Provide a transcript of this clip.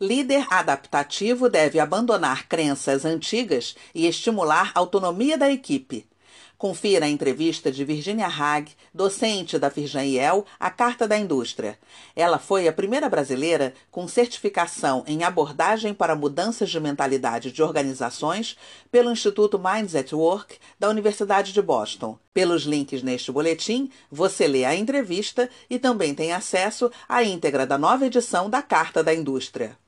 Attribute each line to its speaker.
Speaker 1: Líder adaptativo deve abandonar crenças antigas e estimular a autonomia da equipe. Confira a entrevista de Virginia Hag, docente da Firjan a Carta da Indústria. Ela foi a primeira brasileira com certificação em abordagem para mudanças de mentalidade de organizações pelo Instituto Minds at Work da Universidade de Boston. Pelos links neste boletim, você lê a entrevista e também tem acesso à íntegra da nova edição da Carta da Indústria.